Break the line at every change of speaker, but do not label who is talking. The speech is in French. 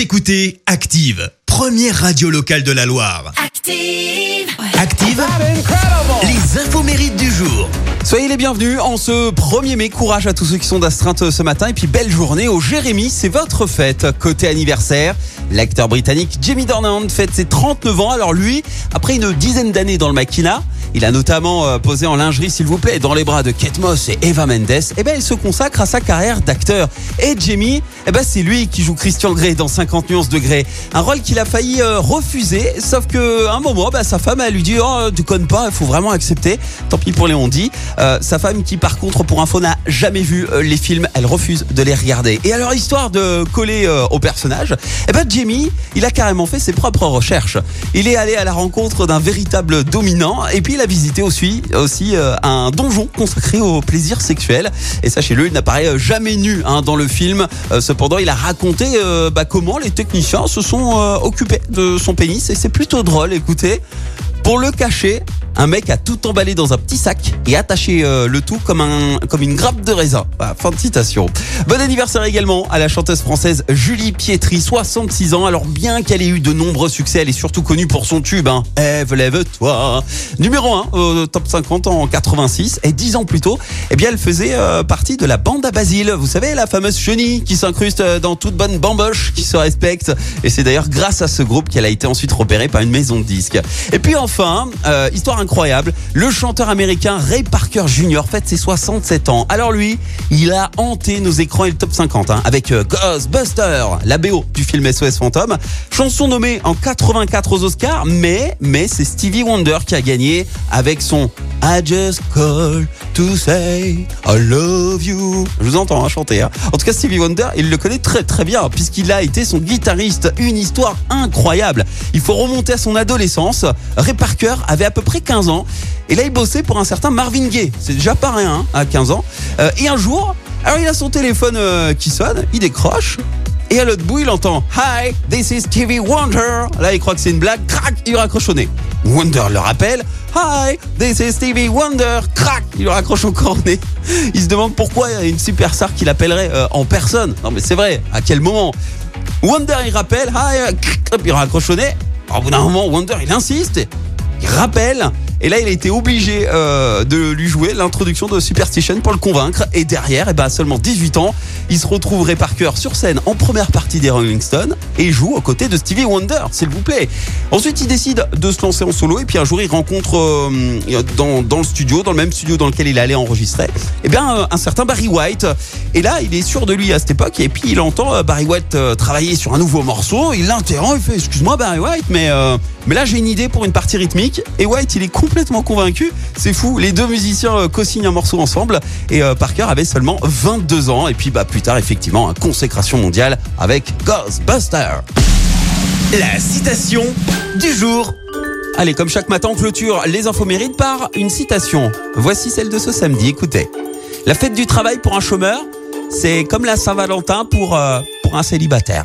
Vous écoutez Active, première radio locale de la Loire.
Active.
Active, les infos mérites du jour.
Soyez les bienvenus en ce 1er mai. Courage à tous ceux qui sont d'astreinte ce matin. Et puis belle journée au Jérémy, c'est votre fête. Côté anniversaire, l'acteur britannique Jamie Dornan fête ses 39 ans. Alors lui, après une dizaine d'années dans le maquina, il a notamment euh, posé en lingerie, s'il vous plaît, dans les bras de Kate Moss et Eva Mendes. Et ben, il se consacre à sa carrière d'acteur. Et Jamie, eh ben, c'est lui qui joue Christian Grey dans 50 nuances de Grey. Un rôle qu'il a failli euh, refuser, sauf que un moment, bah, sa femme, elle lui dit, oh, tu connais pas, il faut vraiment accepter. Tant pis pour les on dit. Euh, sa femme, qui par contre, pour info, n'a jamais vu les films, elle refuse de les regarder. Et alors, histoire de coller au personnage, eh ben, Jamie, il a carrément fait ses propres recherches. Il est allé à la rencontre d'un véritable dominant, et puis a visité aussi, euh, un donjon consacré au plaisir sexuel. Et sachez-le, il n'apparaît euh, jamais nu hein, dans le film. Euh, cependant, il a raconté bah, comment les techniciens se sont occupés de son pénis, et c'est plutôt drôle. Écoutez. Pour le cacher, un mec a tout emballé dans un petit sac et attaché euh, le tout comme, un, comme une grappe de raisin. Voilà, fin de citation. Bon anniversaire également à la chanteuse française Julie Pietri, 66 ans. Alors bien qu'elle ait eu de nombreux succès, elle est surtout connue pour son tube, hein. Ève, lève-toi. Numéro 1 au top 50 en 86. Et 10 ans plus tôt, eh bien, elle faisait euh, partie de la bande à Basile. Vous savez, la fameuse chenille qui s'incruste euh, dans toute bonne bamboche, qui se respecte. Et c'est d'ailleurs grâce à ce groupe qu'elle a été ensuite repérée par une maison de disques. Et puis enfin, euh, histoire incroyable, le chanteur américain Ray Parker Jr. fête ses 67 ans. Alors lui, il a hanté nos écrans et le top 50 hein, avec euh, Ghostbusters, la BO du film SOS Fantôme, chanson nommée en 84 aux Oscars, mais mais c'est Stevie Wonder qui a gagné avec son I just call to say I love you. Je vous entends hein, chanter. Hein. En tout cas, Stevie Wonder, il le connaît très très bien puisqu'il a été son guitariste. Une histoire incroyable. Il faut remonter à son adolescence. Ray Parker avait à peu près 15 ans et là il bossait pour un certain Marvin Gaye. C'est déjà pas rien hein, à 15 ans. Euh, et un jour, alors il a son téléphone euh, qui sonne, il décroche. Et à l'autre bout, il entend Hi, this is Stevie Wonder. Là, il croit que c'est une blague. Crac, il raccroche au nez. Wonder le rappelle. Hi, this is Stevie Wonder. Crac, il le raccroche au nez. Il se demande pourquoi il y a une superstar qui l'appellerait euh, en personne. Non, mais c'est vrai. À quel moment? Wonder, il rappelle. Hi, euh, hop, il raccroche au nez. Au bout d'un moment, Wonder, il insiste. Il rappelle. Et là, il a été obligé euh, de lui jouer l'introduction de Superstition pour le convaincre. Et derrière, eh ben, à seulement 18 ans, il se retrouve Ray Parker sur scène en première partie des Rolling Stones et joue aux côtés de Stevie Wonder, s'il vous plaît. Ensuite, il décide de se lancer en solo et puis un jour, il rencontre euh, dans, dans le studio, dans le même studio dans lequel il allait enregistrer, eh bien, euh, un certain Barry White. Et là, il est sûr de lui à cette époque et puis il entend Barry White travailler sur un nouveau morceau. Il l'interrompt, il fait Excuse-moi, Barry White, mais, mais là, j'ai une idée pour une partie rythmique. Et White, il est complètement convaincu. C'est fou. Les deux musiciens euh, co-signent un morceau ensemble. Et euh, Parker avait seulement 22 ans. Et puis, bah, plus tard, effectivement, une consécration mondiale avec Ghostbusters.
La citation du jour.
Allez, comme chaque matin, on clôture les infos mérites par une citation. Voici celle de ce samedi. Écoutez. La fête du travail pour un chômeur, c'est comme la Saint-Valentin pour, euh, pour un célibataire.